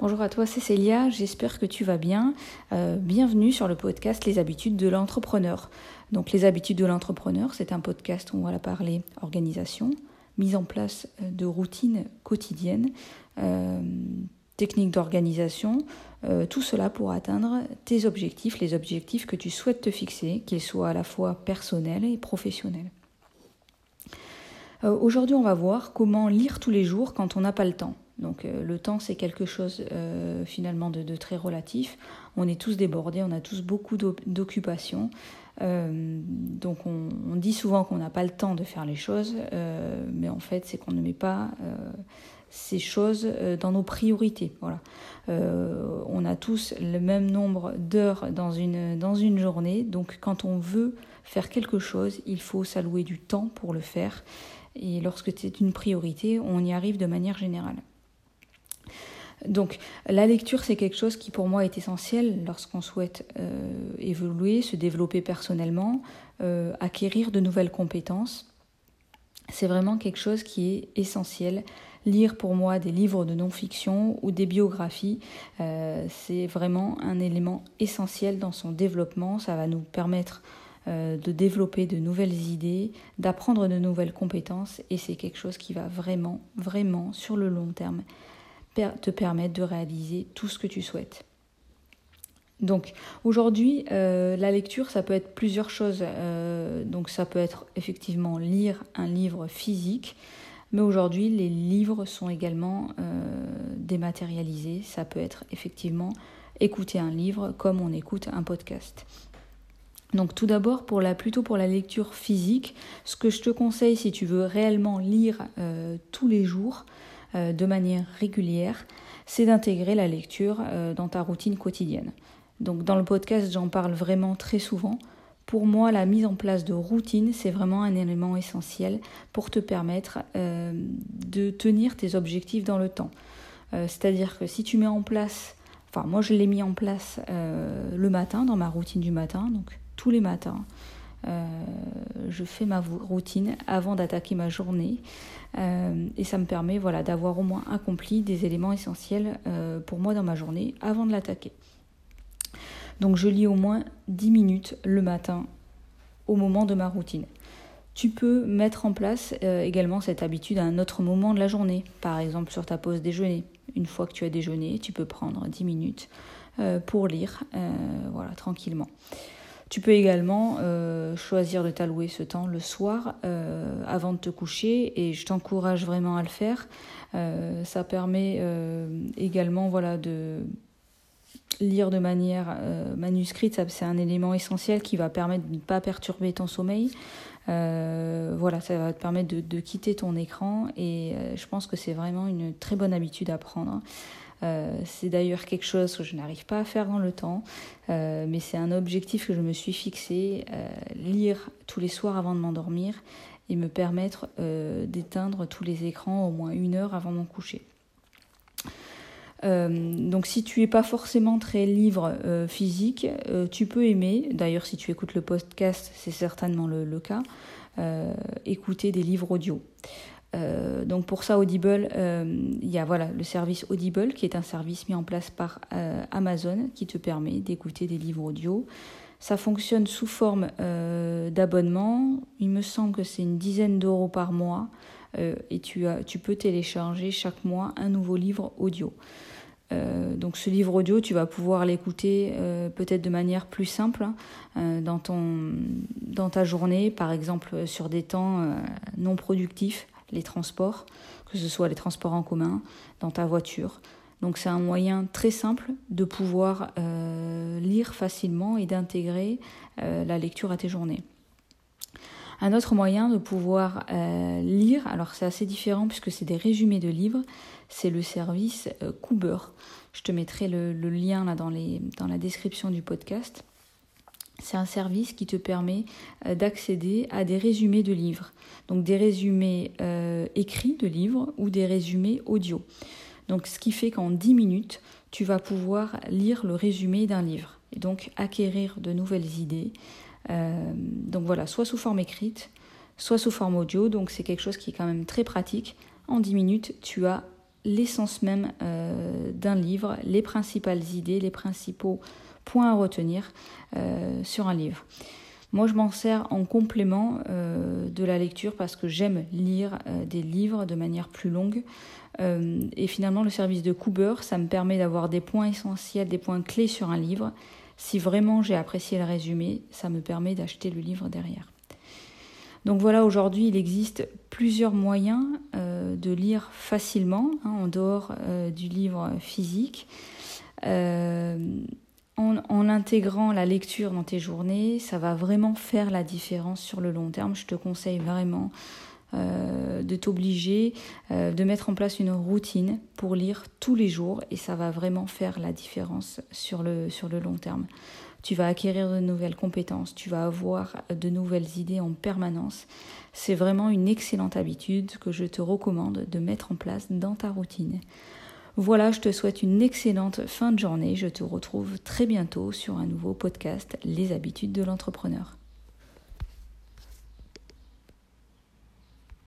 Bonjour à toi, c'est j'espère que tu vas bien. Euh, bienvenue sur le podcast Les habitudes de l'entrepreneur. Donc les habitudes de l'entrepreneur, c'est un podcast où on va parler organisation, mise en place euh, de routines quotidiennes, euh, techniques d'organisation, tout cela pour atteindre tes objectifs, les objectifs que tu souhaites te fixer, qu'ils soient à la fois personnels et professionnels. Aujourd'hui, on va voir comment lire tous les jours quand on n'a pas le temps. Donc euh, le temps, c'est quelque chose euh, finalement de, très relatif. On est tous débordés, on a tous beaucoup d'occupations. Euh, donc on, dit souvent qu'on n'a pas le temps de faire les choses, mais en fait c'est qu'on ne met pas ces choses dans nos priorités. Voilà. on a tous le même nombre d'heures dans une, dans une journée, donc quand on veut faire quelque chose, il faut s'allouer du temps pour le faire. Et lorsque c'est une priorité, on y arrive de manière générale. Donc la lecture, c'est quelque chose qui pour moi est essentiel lorsqu'on souhaite euh, évoluer, se développer personnellement, euh, acquérir de nouvelles compétences. C'est vraiment quelque chose qui est essentiel. Lire pour moi des livres de non-fiction ou des biographies, euh, c'est vraiment un élément essentiel dans son développement. Ça va nous permettre de développer de nouvelles idées, d'apprendre de nouvelles compétences et c'est quelque chose qui va vraiment, vraiment sur le long terme te permettre de réaliser tout ce que tu souhaites. Donc aujourd'hui, euh, la lecture, ça peut être plusieurs choses. Euh, donc ça peut être effectivement lire un livre physique, mais aujourd'hui, les livres sont également euh, dématérialisés. Ça peut être effectivement écouter un livre comme on écoute un podcast. Donc tout d'abord, pour la, plutôt pour la lecture physique, ce que je te conseille si tu veux réellement lire tous les jours, de manière régulière, c'est d'intégrer la lecture euh, dans ta routine quotidienne. Donc dans le podcast, j'en parle vraiment très souvent. Pour moi, la mise en place de routine, c'est vraiment un élément essentiel pour te permettre euh, de tenir tes objectifs dans le temps. C'est-à-dire que si tu mets en place, enfin moi je l'ai mis en place le matin, dans ma routine du matin, donc tous les matins, euh, je fais ma routine avant d'attaquer ma journée euh, et ça me permet voilà, d'avoir au moins accompli des éléments essentiels euh, pour moi dans ma journée avant de l'attaquer. Donc je lis au moins 10 minutes le matin au moment de ma routine. Tu peux mettre en place également cette habitude à un autre moment de la journée, par exemple sur ta pause déjeuner. Une fois que tu as déjeuné, tu peux prendre 10 minutes pour lire, voilà, tranquillement. Tu peux également euh, choisir de t'allouer ce temps le soir euh, avant de te coucher et je t'encourage vraiment à le faire. Euh, ça permet également voilà, de lire de manière manuscrite, c'est un élément essentiel qui va permettre de ne pas perturber ton sommeil. voilà, ça va te permettre de, de quitter ton écran et je pense que c'est vraiment une très bonne habitude à prendre. Euh, c'est d'ailleurs quelque chose que je n'arrive pas à faire dans le temps, euh, mais c'est un objectif que je me suis fixé, euh, lire tous les soirs avant de m'endormir et me permettre d'éteindre tous les écrans au moins une heure avant mon coucher. donc si tu es pas forcément très livre physique, tu peux aimer, d'ailleurs si tu écoutes le podcast, c'est certainement le cas, écouter des livres audio. Euh, donc pour ça, Audible, euh, il y a voilà, le service Audible qui est un service mis en place par euh, Amazon qui te permet d'écouter des livres audio. Ça fonctionne sous forme d'abonnement. Il me semble que c'est une dizaine d'euros par mois et tu, as, tu peux télécharger chaque mois un nouveau livre audio. donc ce livre audio, tu vas pouvoir l'écouter peut-être de manière plus simple hein, dans, ton, dans ta journée, par exemple sur des temps non productifs les transports, que ce soit les transports en commun, dans ta voiture. Donc c'est un moyen très simple de pouvoir euh, lire facilement et d'intégrer euh, la lecture à tes journées. Un autre moyen de pouvoir euh, lire, alors c'est assez différent puisque c'est des résumés de livres, c'est le service Cooper. Je te mettrai le, lien là dans, la description du podcast. C'est un service qui te permet euh, d'accéder à des résumés de livres. Donc des résumés euh, écrits de livres ou des résumés audio. Donc ce qui fait qu'en 10 minutes, tu vas pouvoir lire le résumé d'un livre et donc acquérir de nouvelles idées. Euh, donc voilà, soit sous forme écrite, soit sous forme audio. Donc c'est quelque chose qui est quand même très pratique. En 10 minutes, tu as l'essence même d'un livre, les principales idées, les principaux points à retenir sur un livre. Moi, je m'en sers en complément de la lecture parce que j'aime lire des livres de manière plus longue. et finalement, le service de Cooper, ça me permet d'avoir des points essentiels, des points clés sur un livre. Si vraiment j'ai apprécié le résumé, ça me permet d'acheter le livre derrière. Donc voilà, aujourd'hui, il existe plusieurs moyens euh, de lire facilement, hein, en dehors euh, du livre physique. Euh, en, en, intégrant la lecture dans tes journées, ça va vraiment faire la différence sur le long terme. Je te conseille vraiment de t'obliger, de mettre en place une routine pour lire tous les jours et ça va vraiment faire la différence sur le, sur le long terme tu vas acquérir de nouvelles compétences, tu vas avoir de nouvelles idées en permanence. C'est vraiment une excellente habitude que je te recommande de mettre en place dans ta routine. Voilà, je te souhaite une excellente fin de journée. Je te retrouve très bientôt sur un nouveau podcast, Les habitudes de l'entrepreneur.